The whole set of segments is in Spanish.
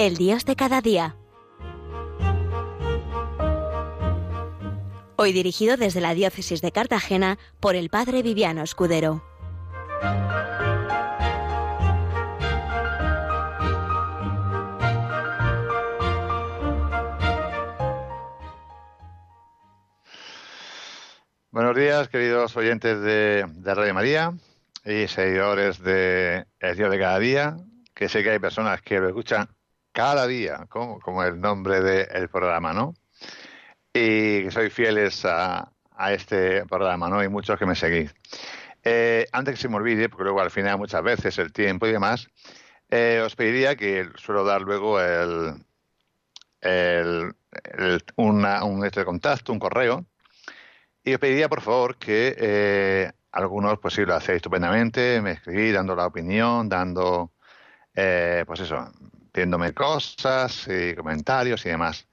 El Dios de cada día. Hoy dirigido desde la diócesis de Cartagena por el Padre Viviano Escudero. Buenos días, queridos oyentes de, de Radio María y seguidores de El Dios de cada día, que sé que hay personas que lo escuchan cada día, como, como el nombre del programa, ¿no? Y que sois fieles a, a, este programa, ¿no? Y muchos que me seguís. Eh, antes que se me olvide, porque luego al final muchas veces el tiempo y demás, eh, os pediría que suelo dar luego el, el, el una, un este de contacto, un correo, y os pediría, por favor, que eh, algunos, pues sí, lo hacéis estupendamente, me escribís dando la opinión, dando, eh, pues eso, pidiéndome cosas y comentarios y demás.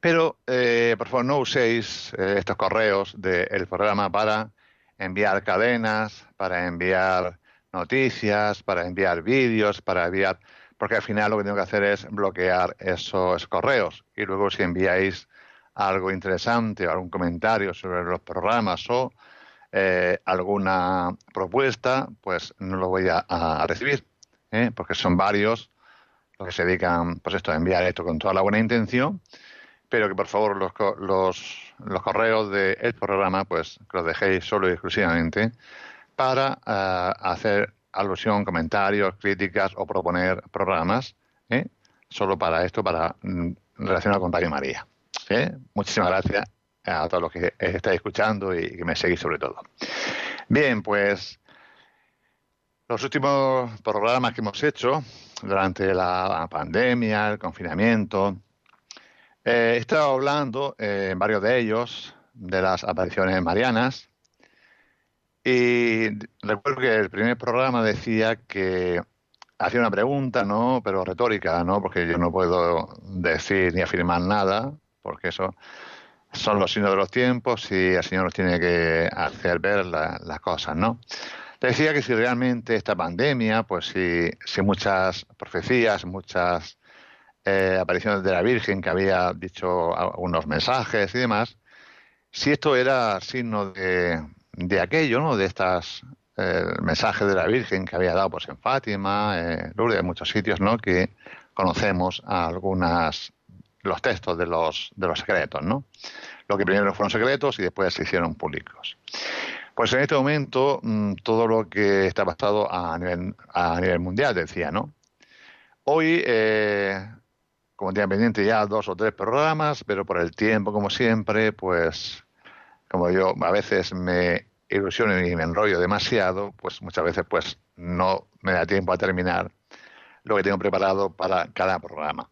Pero, eh, por favor, no uséis eh, estos correos del programa para enviar cadenas, para enviar noticias, para enviar vídeos, para enviar... Porque al final lo que tengo que hacer es bloquear esos correos. Y luego si enviáis algo interesante, algún comentario sobre los programas o eh, alguna propuesta, pues no lo voy a, a recibir, ¿eh? porque son varios que se dedican pues esto, a enviar esto con toda la buena intención, pero que por favor los, los, los correos del programa pues que los dejéis solo y exclusivamente para uh, hacer alusión, comentarios, críticas o proponer programas, ¿eh? solo para esto, para mm, relacionar con Radio María. ¿eh? Muchísimas gracias a todos los que estáis escuchando y que me seguís sobre todo. Bien, pues los últimos programas que hemos hecho durante la pandemia, el confinamiento, eh, he estado hablando eh, en varios de ellos de las apariciones marianas y recuerdo que el primer programa decía que hacía una pregunta, ¿no? Pero retórica, ¿no? Porque yo no puedo decir ni afirmar nada, porque eso son los signos de los tiempos y el Señor nos tiene que hacer ver la, las cosas, ¿no? Decía que si realmente esta pandemia, pues si, muchas profecías, muchas eh, apariciones de la Virgen que había dicho algunos mensajes y demás, si esto era signo de, de aquello, ¿no? De estas eh, mensajes de la Virgen que había dado pues en Fátima, eh, Lourdes, en muchos sitios, ¿no? Que conocemos algunas los textos de los, de los secretos, ¿no? Lo que primero fueron secretos y después se hicieron públicos. Pues en este momento mmm, todo lo que está basado a nivel, a nivel mundial, decía, ¿no? Hoy, eh, como tenía pendiente ya dos o tres programas, pero por el tiempo, como siempre, pues como yo a veces me ilusiono y me enrollo demasiado, pues muchas veces pues no me da tiempo a terminar lo que tengo preparado para cada programa.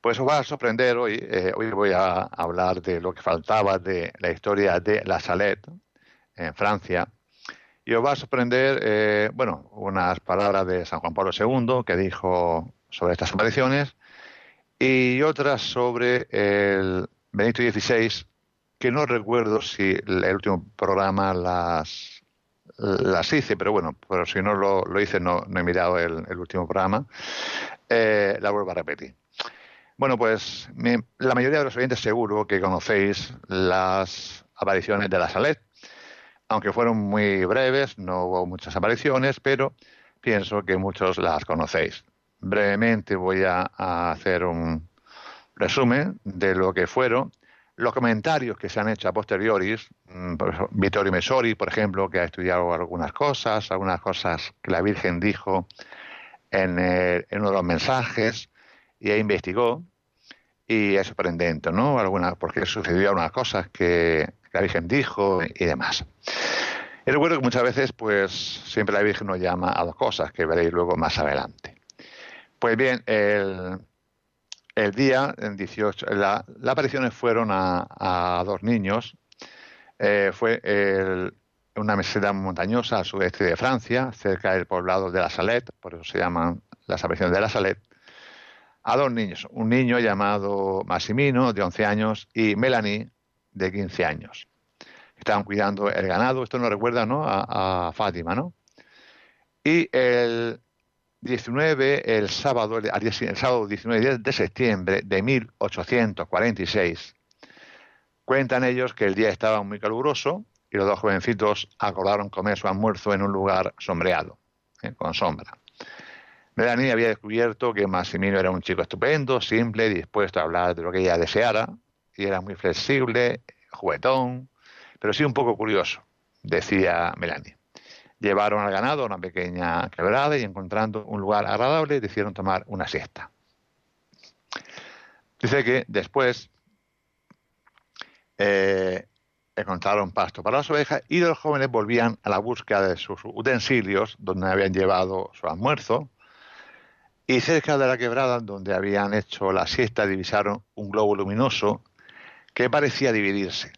Pues os va a sorprender hoy. Eh, hoy voy a hablar de lo que faltaba de la historia de la Salette en Francia. Y os va a sorprender, eh, bueno, unas palabras de San Juan Pablo II que dijo sobre estas apariciones y otras sobre el Benito XVI, que no recuerdo si el último programa las, las hice, pero bueno, pero si no lo, lo hice, no, no, he mirado el, último programa, eh, la vuelvo a repetir. Bueno, pues la mayoría de los oyentes seguro que conocéis las apariciones de la Salet, aunque fueron muy breves, no hubo muchas apariciones, pero pienso que muchos las conocéis. Brevemente voy a, hacer un resumen de lo que fueron los comentarios que se han hecho a posteriores, mm, Vittorio Mesori, por ejemplo, que ha estudiado algunas cosas, algunas cosas que la Virgen dijo en, el, en uno de los mensajes, y investigó, y es sorprendente, ¿no? Porque sucedió algunas cosas que la Virgen dijo y demás. Y recuerdo que muchas veces, pues, siempre la Virgen nos llama a dos cosas que veréis luego más adelante. Pues bien, el, el día, en 18, la, las apariciones fueron a, a dos niños. Eh, fue el, una meseta montañosa al sudeste de Francia, cerca del poblado de la Salette, por eso se llaman las apariciones de la Salette, a dos niños, un niño llamado Massimino, de 11 años, y Melanie, de 15 años. Estaban cuidando el ganado, esto nos recuerda ¿no? a, Fátima, ¿no? Y el, 19, el sábado, el sábado 19 de septiembre de 1846, cuentan ellos que el día estaba muy caluroso y los dos jovencitos acordaron comer su almuerzo en un lugar sombreado, ¿eh? con sombra. Melanie había descubierto que Massimino era un chico estupendo, simple, dispuesto a hablar de lo que ella deseara, y era muy flexible, juguetón, pero sí un poco curioso, decía Melanie. Llevaron al ganado a una pequeña quebrada y encontrando un lugar agradable decidieron tomar una siesta. Dice que después eh, encontraron pasto para las ovejas y los jóvenes volvían a la búsqueda de sus utensilios donde habían llevado su almuerzo y cerca de la quebrada donde habían hecho la siesta divisaron un globo luminoso que parecía dividirse.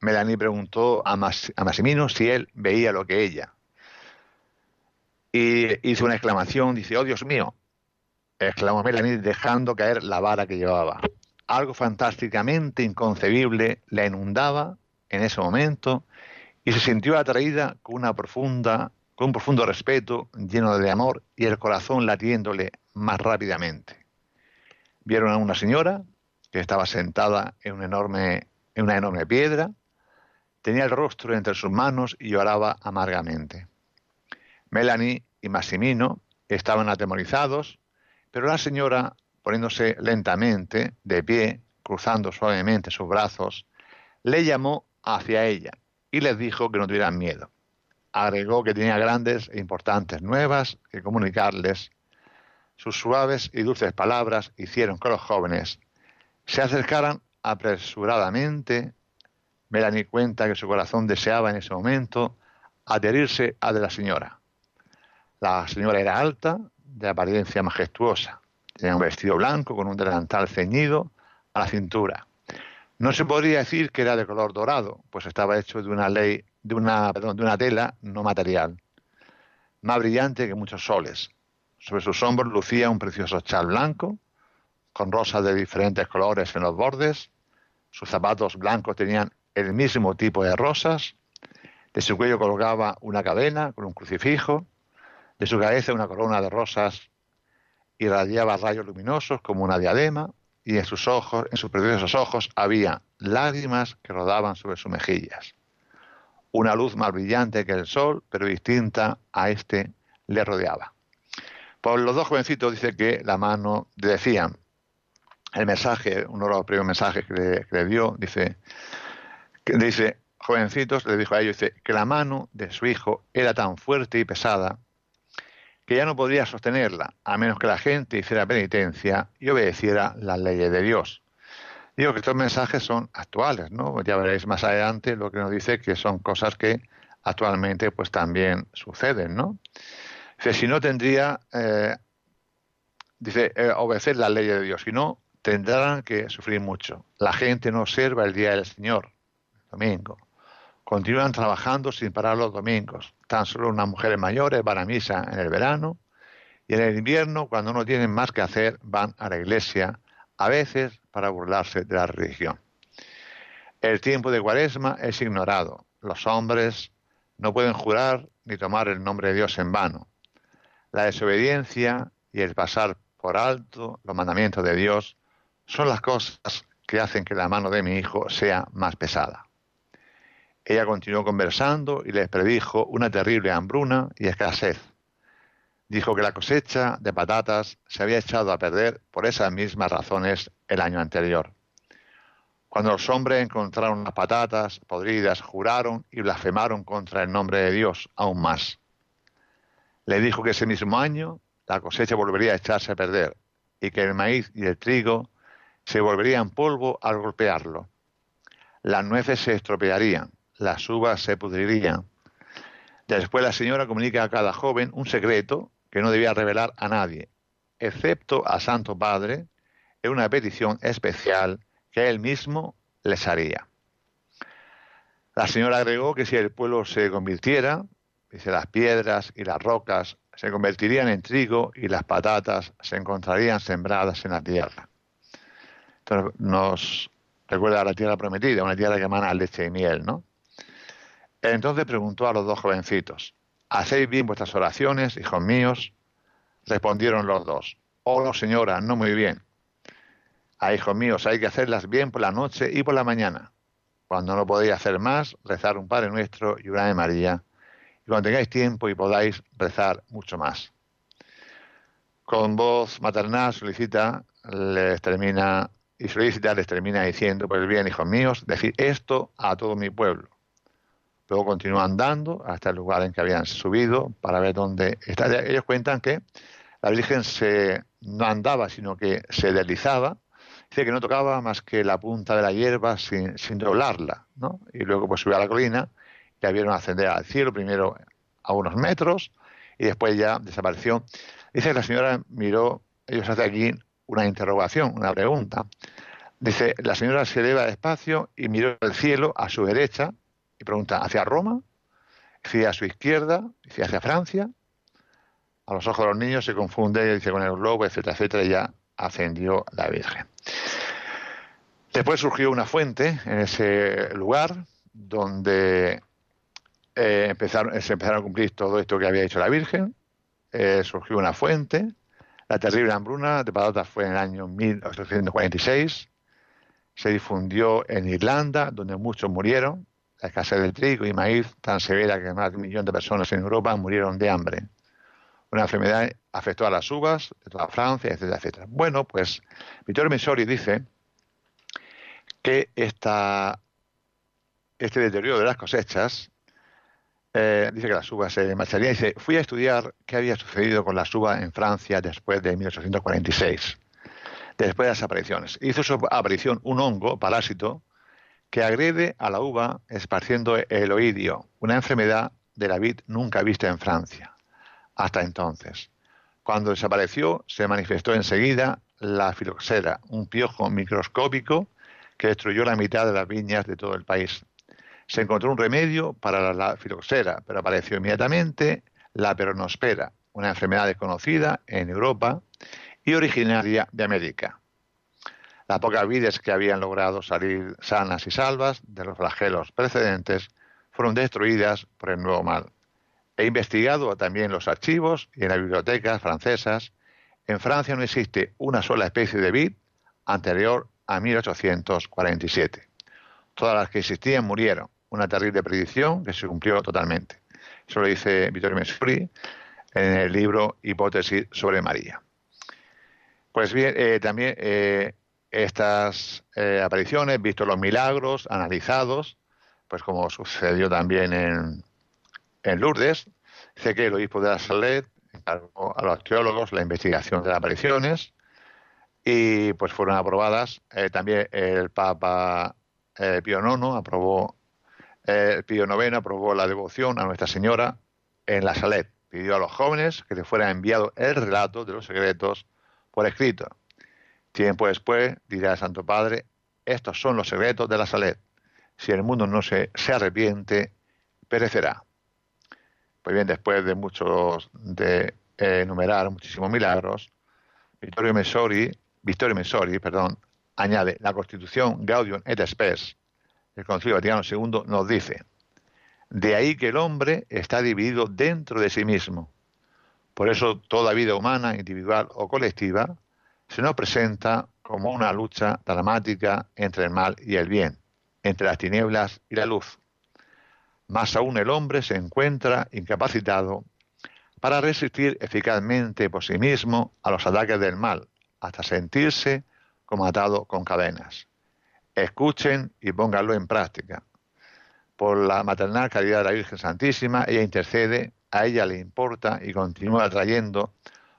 Melanie preguntó a, Massimino si él veía lo que ella. Y hizo una exclamación, dice, oh Dios mío, exclamó Melanie dejando caer la vara que llevaba. Algo fantásticamente inconcebible la inundaba en ese momento y se sintió atraída con una profunda, con un profundo respeto, lleno de amor y el corazón latiéndole más rápidamente. Vieron a una señora que estaba sentada en, una enorme piedra, tenía el rostro entre sus manos y lloraba amargamente. Melanie y Massimino estaban atemorizados, pero la señora, poniéndose lentamente de pie, cruzando suavemente sus brazos, le llamó hacia ella y les dijo que no tuvieran miedo. Agregó que tenía grandes e importantes nuevas que comunicarles. Sus suaves y dulces palabras hicieron que los jóvenes se acercaran apresuradamente. Melanie cuenta que su corazón deseaba en ese momento adherirse a de la señora. La señora era alta, de apariencia majestuosa. Tenía un vestido blanco con un delantal ceñido a la cintura. No se podría decir que era de color dorado, pues estaba hecho de una ley, de una tela no material, más brillante que muchos soles. Sobre sus hombros lucía un precioso chal blanco, con rosas de diferentes colores en los bordes. Sus zapatos blancos tenían el mismo tipo de rosas. De su cuello colgaba una cadena con un crucifijo. De su cabeza una corona de rosas irradiaba rayos luminosos como una diadema y en sus ojos, en sus preciosos ojos, había lágrimas que rodaban sobre sus mejillas. Una luz más brillante que el sol, pero distinta a este, le rodeaba. Por los dos jovencitos dice que la mano decían el mensaje, uno de los primeros mensajes que le, dio, dice, que dice, jovencitos, le dijo a ellos, dice, que la mano de su hijo era tan fuerte y pesada que ya no podría sostenerla, a menos que la gente hiciera penitencia y obedeciera las leyes de Dios. Digo que estos mensajes son actuales, ¿no? Ya veréis más adelante lo que nos dice que son cosas que actualmente pues también suceden, ¿no? Dice, si no tendría, eh, dice, eh, obedecer las leyes de Dios, si no, tendrán que sufrir mucho. La gente no observa el día del Señor, domingo. Continúan trabajando sin parar los domingos. Tan solo unas mujeres mayores van a misa en el verano y en el invierno, cuando no tienen más que hacer, van a la iglesia, a veces para burlarse de la religión. El tiempo de cuaresma es ignorado. Los hombres no pueden jurar ni tomar el nombre de Dios en vano. La desobediencia y el pasar por alto los mandamientos de Dios son las cosas que hacen que la mano de mi hijo sea más pesada. Ella continuó conversando y les predijo una terrible hambruna y escasez. Dijo que la cosecha de patatas se había echado a perder por esas mismas razones el año anterior. Cuando los hombres encontraron las patatas podridas, juraron y blasfemaron contra el nombre de Dios aún más. Le dijo que ese mismo año la cosecha volvería a echarse a perder y que el maíz y el trigo se volverían polvo al golpearlo. Las nueces se estropearían las uvas se pudrirían. Después la señora comunica a cada joven un secreto que no debía revelar a nadie, excepto a Santo Padre, en una petición especial que él mismo les haría. La señora agregó que si el pueblo se convirtiera, dice, las piedras y las rocas se convertirían en trigo y las patatas se encontrarían sembradas en la tierra. Nos recuerda a la tierra prometida, una tierra que emana leche y miel, ¿no? Entonces preguntó a los dos jovencitos, ¿hacéis bien vuestras oraciones, hijos míos? Respondieron los dos. Oh, no, señora, no muy bien. A hijos míos, hay que hacerlas bien por la noche y por la mañana. Cuando no podéis hacer más, rezar un Padre Nuestro y una de María. Y cuando tengáis tiempo y podáis rezar mucho más. Con voz maternal solicita, les termina, y solicita les termina diciendo, pues bien, hijos míos, decir esto a todo mi pueblo. Luego continúa andando hasta el lugar en que habían subido para ver dónde está. Ellos cuentan que la Virgen se, no andaba, sino que se deslizaba. Dice que no tocaba más que la punta de la hierba sin, sin doblarla, ¿no? Y luego pues subió a la colina y la vieron ascender al cielo, primero a unos metros y después ya desapareció. Dice que la señora miró, ellos hacen aquí una interrogación, una pregunta. Dice, la señora se eleva despacio y miró el cielo a su derecha y pregunta, ¿hacia Roma? Dice, a su izquierda, hacia Francia, a los ojos de los niños se confunde dice, con el globo, etcétera, etcétera, y ya ascendió la Virgen. Después surgió una fuente en ese lugar donde eh, empezaron, se empezaron a cumplir todo esto que había hecho la Virgen. Eh, surgió una fuente. La terrible hambruna de patatas fue en el año 1846. Se difundió en Irlanda, donde muchos murieron. La escasez de trigo y maíz tan severa que más de un millón de personas en Europa murieron de hambre. Una enfermedad afectó a las uvas de toda Francia, etcétera, etcétera. Bueno, pues Vittorio Messori dice que esta, este deterioro de las cosechas, eh, dice que las uvas se marcharían, dice, fui a estudiar qué había sucedido con las uvas en Francia después de 1846, después de las apariciones. Hizo su aparición un hongo, parásito, que agrede a la uva esparciendo el oidio, una enfermedad de la vid nunca vista en Francia hasta entonces. Cuando desapareció, se manifestó enseguida la filoxera, un piojo microscópico que destruyó la mitad de las viñas de todo el país. Se encontró un remedio para la filoxera, pero apareció inmediatamente la peronospera, una enfermedad desconocida en Europa y originaria de América. Las pocas vides que habían logrado salir sanas y salvas de los flagelos precedentes fueron destruidas por el nuevo mal. He investigado también los archivos y en las bibliotecas francesas. En Francia no existe una sola especie de vid anterior a 1847. Todas las que existían murieron. Una terrible predicción que se cumplió totalmente. Eso lo dice Vittorio Messuri en el libro Hipótesis sobre María. Pues bien, eh, también eh, estas eh, apariciones, visto los milagros, analizados, pues como sucedió también en, en Lourdes. Sé que el obispo de la Salet encargó a los arqueólogos la investigación de las apariciones y pues fueron aprobadas. Eh, también el Papa eh, Pío IX aprobó, eh, Pío IX aprobó la devoción a Nuestra Señora en la Salet. Pidió a los jóvenes que le fuera enviado el relato de los secretos por escrito. Tiempo después dirá el Santo Padre, estos son los secretos de la Salet. Si el mundo no se, se arrepiente, perecerá. Pues bien, después de muchos, de eh, enumerar muchísimos milagros, Vittorio Messori, Vittorio Messori, perdón, añade, la Constitución Gaudium et Spes, el Concilio Vaticano II, nos dice, de ahí que el hombre está dividido dentro de sí mismo. Por eso toda vida humana, individual o colectiva, se nos presenta como una lucha dramática entre el mal y el bien, entre las tinieblas y la luz. Más aún el hombre se encuentra incapacitado para resistir eficazmente por sí mismo a los ataques del mal, hasta sentirse como atado con cadenas. Escuchen y pónganlo en práctica. Por la maternal caridad de la Virgen Santísima, ella intercede, a ella le importa y continúa trayendo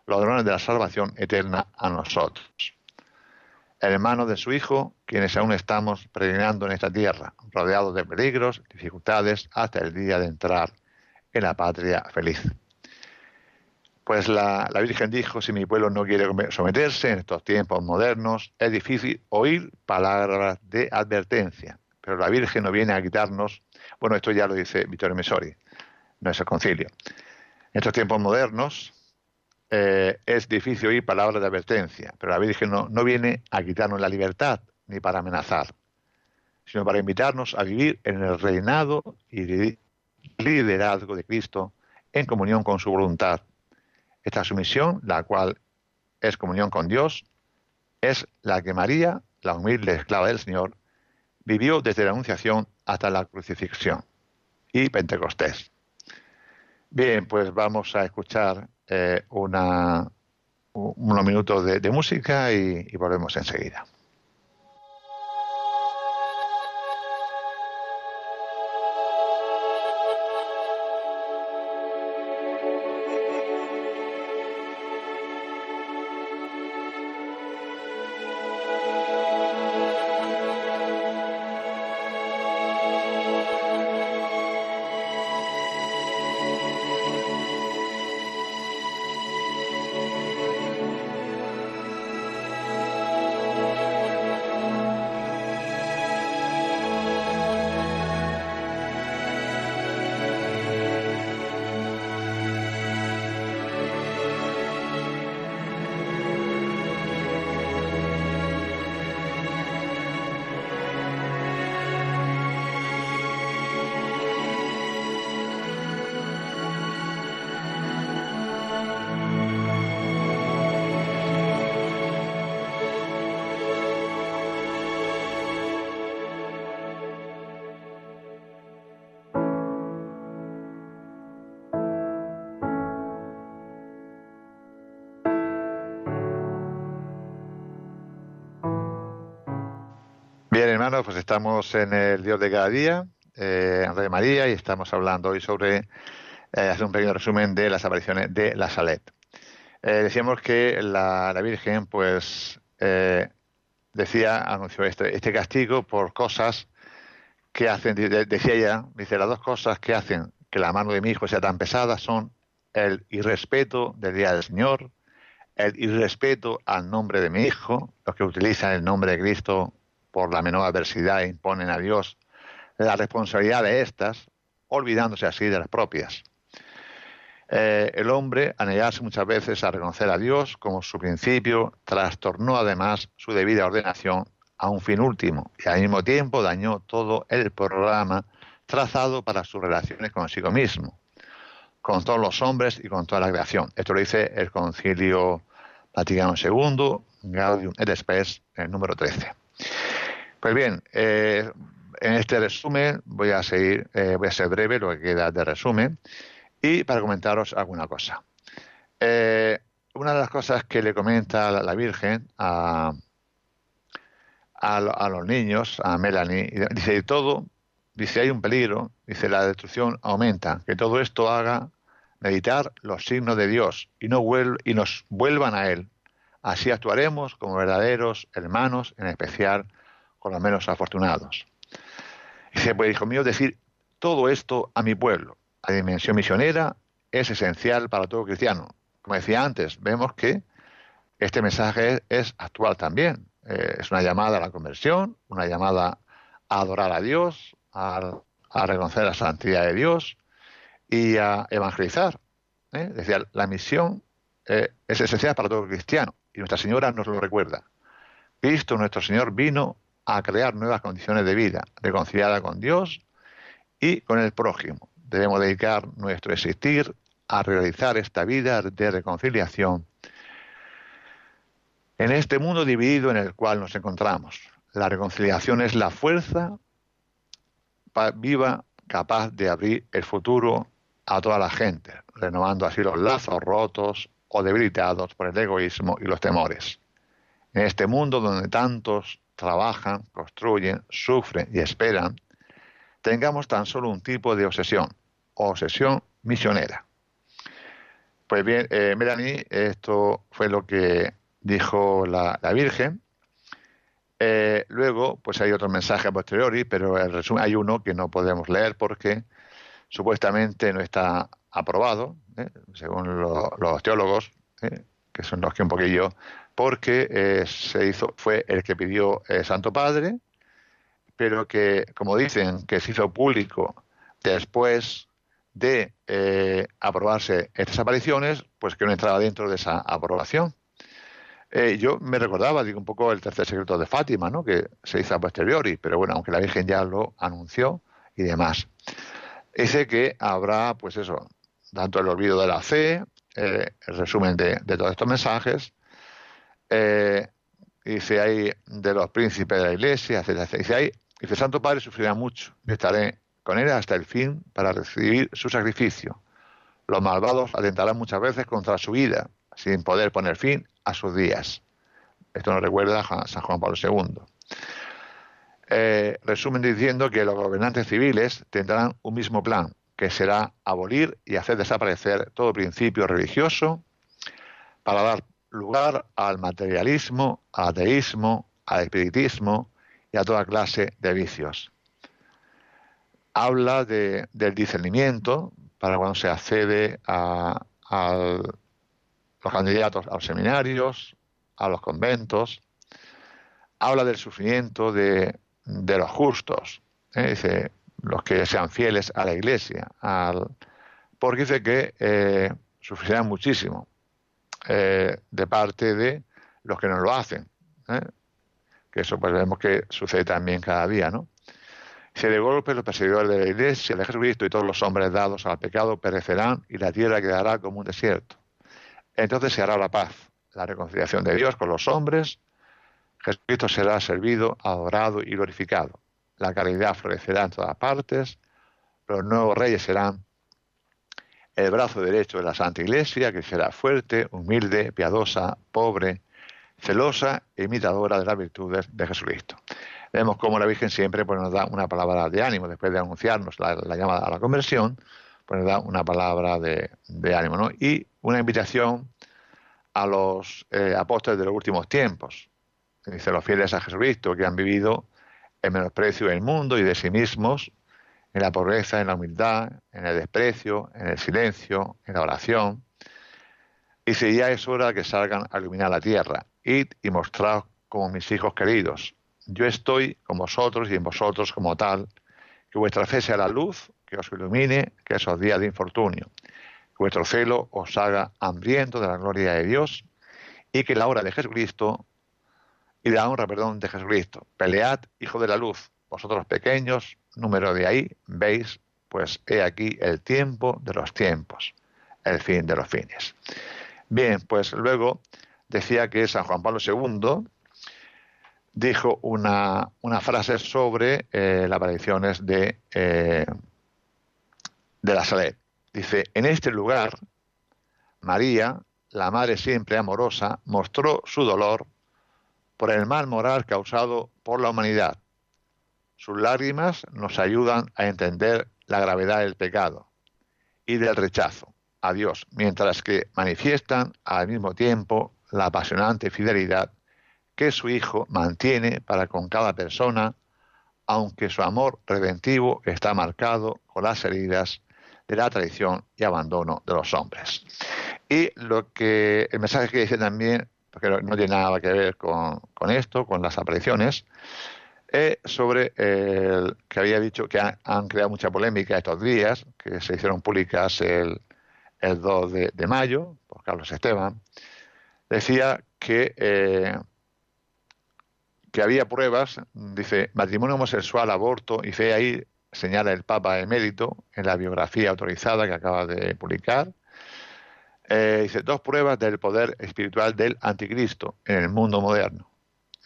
los dones de la salvación eterna a nosotros hermano de su Hijo, quienes aún estamos peregrinando en esta tierra, rodeados de peligros, dificultades, hasta el día de entrar en la patria feliz. Pues la, Virgen dijo, si mi pueblo no quiere someterse en estos tiempos modernos, es difícil oír palabras de advertencia. Pero la Virgen no viene a quitarnos, bueno, esto ya lo dice Vittorio Messori, no es el concilio. En estos tiempos modernos, eh, es difícil oír palabras de advertencia, pero la Virgen no, no viene a quitarnos la libertad ni para amenazar, sino para invitarnos a vivir en el reinado y liderazgo de Cristo en comunión con su voluntad, Esta sumisión, la cual es comunión con Dios, es la que María, la humilde esclava del Señor, vivió desde la Anunciación hasta la crucifixión y Pentecostés. Bien, pues vamos a escuchar eh, una, unos minutos de, música y volvemos enseguida. Hermanos, pues estamos en el Dios de cada día, eh, de María, y estamos hablando hoy sobre eh, hacer un pequeño resumen de las apariciones de la Salet. Eh, decíamos que la, Virgen, pues, eh, decía, anunció este, este castigo por cosas que hacen, decía ella, dice, las dos cosas que hacen que la mano de mi hijo sea tan pesada son el irrespeto del día del Señor, el irrespeto al nombre de mi hijo, los que utilizan el nombre de Cristo por la menor adversidad imponen a Dios la responsabilidad de estas, olvidándose así de las propias. Eh, el hombre, a negarse muchas veces a reconocer a Dios como su principio, trastornó además su debida ordenación a un fin último y al mismo tiempo dañó todo el programa trazado para sus relaciones consigo mismo, con todos los hombres y con toda la creación. Esto lo dice el Concilio Vaticano II, Gaudium et Spes, el número 13. Pues bien, eh, en este resumen voy a seguir, eh, voy a ser breve lo que queda de resumen y para comentaros alguna cosa. Eh, una de las cosas que le comenta la, Virgen a, a, los niños, a Melanie, dice, de todo, dice, hay un peligro, dice, la destrucción aumenta, que todo esto haga meditar los signos de Dios y, no y nos vuelvan a Él. Así actuaremos como verdaderos hermanos, en especial con los menos afortunados. Dice, pues hijo mío, decir todo esto a mi pueblo, a dimensión misionera, es esencial para todo cristiano. Como decía antes, vemos que este mensaje es, actual también. Eh, es una llamada a la conversión, una llamada a adorar a Dios, a, reconocer la santidad de Dios y a evangelizar. ¿eh? Decía, la misión eh, es esencial para todo cristiano y Nuestra Señora nos lo recuerda. Cristo, nuestro Señor, vino a crear nuevas condiciones de vida, reconciliada con Dios y con el prójimo. Debemos dedicar nuestro existir a realizar esta vida de reconciliación en este mundo dividido en el cual nos encontramos. La reconciliación es la fuerza viva capaz de abrir el futuro a toda la gente, renovando así los lazos rotos o debilitados por el egoísmo y los temores. En este mundo donde tantos trabajan, construyen, sufren y esperan, tengamos tan solo un tipo de obsesión, obsesión misionera. Pues bien, eh, Melanie, esto fue lo que dijo la, Virgen. Eh, luego, pues hay otro mensaje a posteriori, pero en resumen hay uno que no podemos leer porque supuestamente no está aprobado, ¿eh? según los teólogos, que son los que un poquillo porque eh, se hizo, fue el que pidió el Santo Padre, pero que, como dicen, que se hizo público después de eh, aprobarse estas apariciones, pues que no entraba dentro de esa aprobación. Eh, yo me recordaba, digo, un poco el tercer secreto de Fátima, ¿no? que se hizo a posteriori, pero bueno, aunque la Virgen ya lo anunció y demás. Dice que habrá, pues eso, tanto el olvido de la fe, eh, el resumen de, todos estos mensajes. Eh, dice ahí de los príncipes de la iglesia, etc. Dice ahí, dice Santo Padre sufrirá mucho, estaré con él hasta el fin para recibir su sacrificio. Los malvados atentarán muchas veces contra su vida, sin poder poner fin a sus días. Esto nos recuerda a San Juan Pablo II. Eh, resumen diciendo que los gobernantes civiles tendrán un mismo plan, que será abolir y hacer desaparecer todo principio religioso para dar lugar al materialismo, al ateísmo, al espiritismo y a toda clase de vicios. Habla de, del discernimiento para cuando se accede a, los candidatos a los seminarios, a los conventos. Habla del sufrimiento de, los justos. ¿eh? Dice, los que sean fieles a la iglesia, al, porque dice que eh, sufrirán muchísimo eh, de parte de los que no lo hacen. ¿eh? Que eso pues vemos que sucede también cada día, ¿no? Si de golpe los perseguidores de la iglesia de Jesucristo y todos los hombres dados al pecado perecerán y la tierra quedará como un desierto. Entonces se hará la paz, la reconciliación de Dios con los hombres. Jesucristo será servido, adorado y glorificado la caridad florecerá en todas partes, los nuevos reyes serán el brazo derecho de la Santa Iglesia, que será fuerte, humilde, piadosa, pobre, celosa e imitadora de las virtudes de Jesucristo. Vemos cómo la Virgen siempre pues, nos da una palabra de ánimo, después de anunciarnos la, llamada a la conversión, pues nos da una palabra de, ánimo. Y una invitación a los eh, apóstoles de los últimos tiempos, dice los fieles a Jesucristo, que han vivido el menosprecio del mundo y de sí mismos, en la pobreza, en la humildad, en el desprecio, en el silencio, en la oración. Y si ya es hora que salgan a iluminar la tierra, id y mostraos como mis hijos queridos. Yo estoy con vosotros y en vosotros como tal, que vuestra fe sea la luz que os ilumine que esos días de infortunio, que vuestro celo os haga hambriento de la gloria de Dios y que la hora de Jesucristo y la honra, perdón, de Jesucristo. Pelead, hijo de la luz, vosotros pequeños, número de ahí, veis, pues he aquí el tiempo de los tiempos, el fin de los fines. Bien, pues luego decía que San Juan Pablo II dijo una, frase sobre eh, las apariciones de, eh, de la Salet. Dice, en este lugar, María, la Madre siempre amorosa, mostró su dolor por el mal moral causado por la humanidad. Sus lágrimas nos ayudan a entender la gravedad del pecado y del rechazo a Dios, mientras que manifiestan al mismo tiempo la apasionante fidelidad que su Hijo mantiene para con cada persona, aunque su amor redentivo está marcado con las heridas de la traición y abandono de los hombres. Y lo que el mensaje que dice también que no tiene nada que ver con, esto, con las apariciones, es sobre el que había dicho que han, creado mucha polémica estos días, que se hicieron públicas el, el 2 de, mayo por Carlos Esteban, decía que, eh, que había pruebas, dice, matrimonio homosexual, aborto, y fe ahí señala el Papa emérito en la biografía autorizada que acaba de publicar, eh, dice, dos pruebas del poder espiritual del anticristo en el mundo moderno.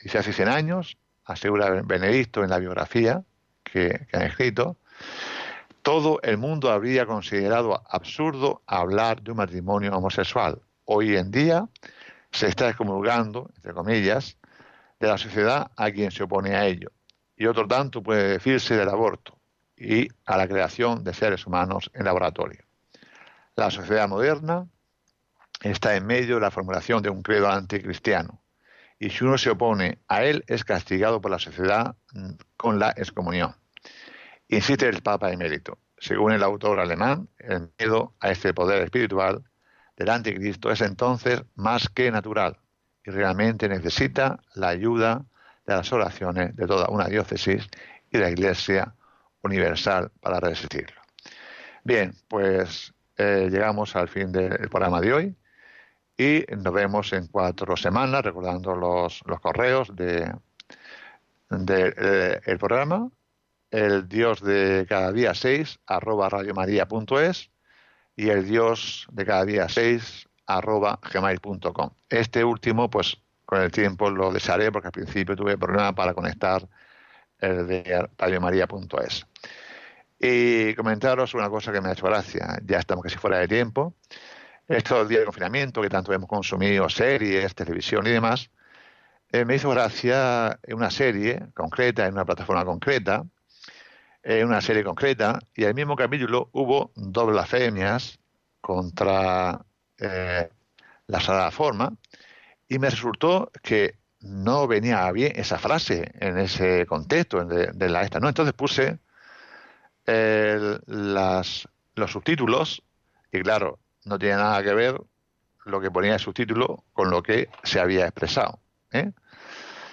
Dice, hace 100 años, asegura Benedicto en la biografía que, han escrito, todo el mundo habría considerado absurdo hablar de un matrimonio homosexual. Hoy en día se está excomulgando, entre comillas, de la sociedad a quien se opone a ello. Y otro tanto puede decirse del aborto y a la creación de seres humanos en laboratorio. La sociedad moderna está en medio de la formulación de un credo anticristiano. Y si uno se opone a él, es castigado por la sociedad mm, con la excomunión. Insiste el Papa emérito. Según el autor alemán, el miedo a este poder espiritual del anticristo es entonces más que natural y realmente necesita la ayuda de las oraciones de toda una diócesis y de la Iglesia universal para resistirlo. Bien, pues eh, llegamos al fin del programa de hoy y nos vemos en cuatro semanas recordando los, los correos de, el programa el Dios de cada día 6 arroba radiomaria.es y el Dios de cada día 6 arroba gmail.com. Este último, pues con el tiempo lo desharé porque al principio tuve problema para conectar el de radiomaria.es. Y comentaros una cosa que me ha hecho gracia. Ya estamos casi fuera de tiempo. Estos días de confinamiento que tanto hemos consumido, series, televisión y demás, eh, me hizo gracia una serie concreta, en una plataforma concreta, en una serie concreta, y en el mismo capítulo hubo dos blasfemias contra eh, la Sagrada Forma, y me resultó que no venía bien esa frase en ese contexto de, la esta, ¿no? Entonces puse las, los subtítulos y claro, no tiene nada que ver lo que ponía el subtítulo con lo que se había expresado. ¿eh?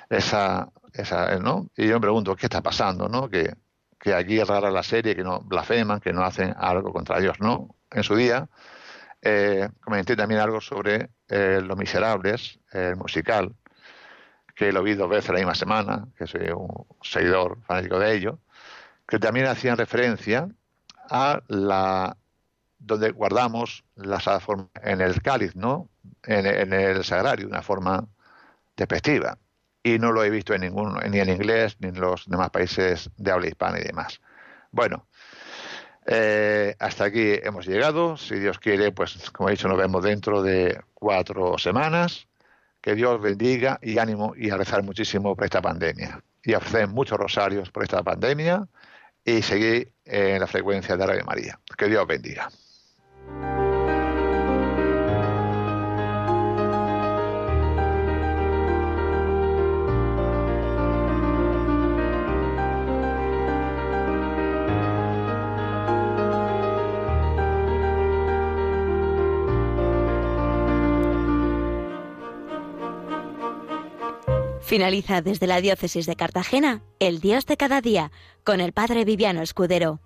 Esa, esa, ¿no? Y yo me pregunto, ¿qué está pasando? ¿no? Que, que aquí es rara la serie, que no blasfeman, que no hacen algo contra Dios. No, en su día eh, comenté también algo sobre eh, Los Miserables, el musical, que lo vi dos veces la misma semana, que soy un seguidor fanático de ello, que también hacían referencia a la donde guardamos la forma en el cáliz, ¿no? En, el sagrario, de una forma despectiva. Y no lo he visto en ningún, ni en inglés, ni en los demás países de habla hispana y demás. Bueno, eh, hasta aquí hemos llegado. Si Dios quiere, pues como he dicho, nos vemos dentro de cuatro semanas. Que Dios bendiga y ánimo y a rezar muchísimo por esta pandemia. Y a ofrecer muchos rosarios por esta pandemia y seguir en la frecuencia de Radio María. Que Dios bendiga. Finaliza desde la diócesis de Cartagena, El Dios de cada día, con el Padre Viviano Escudero.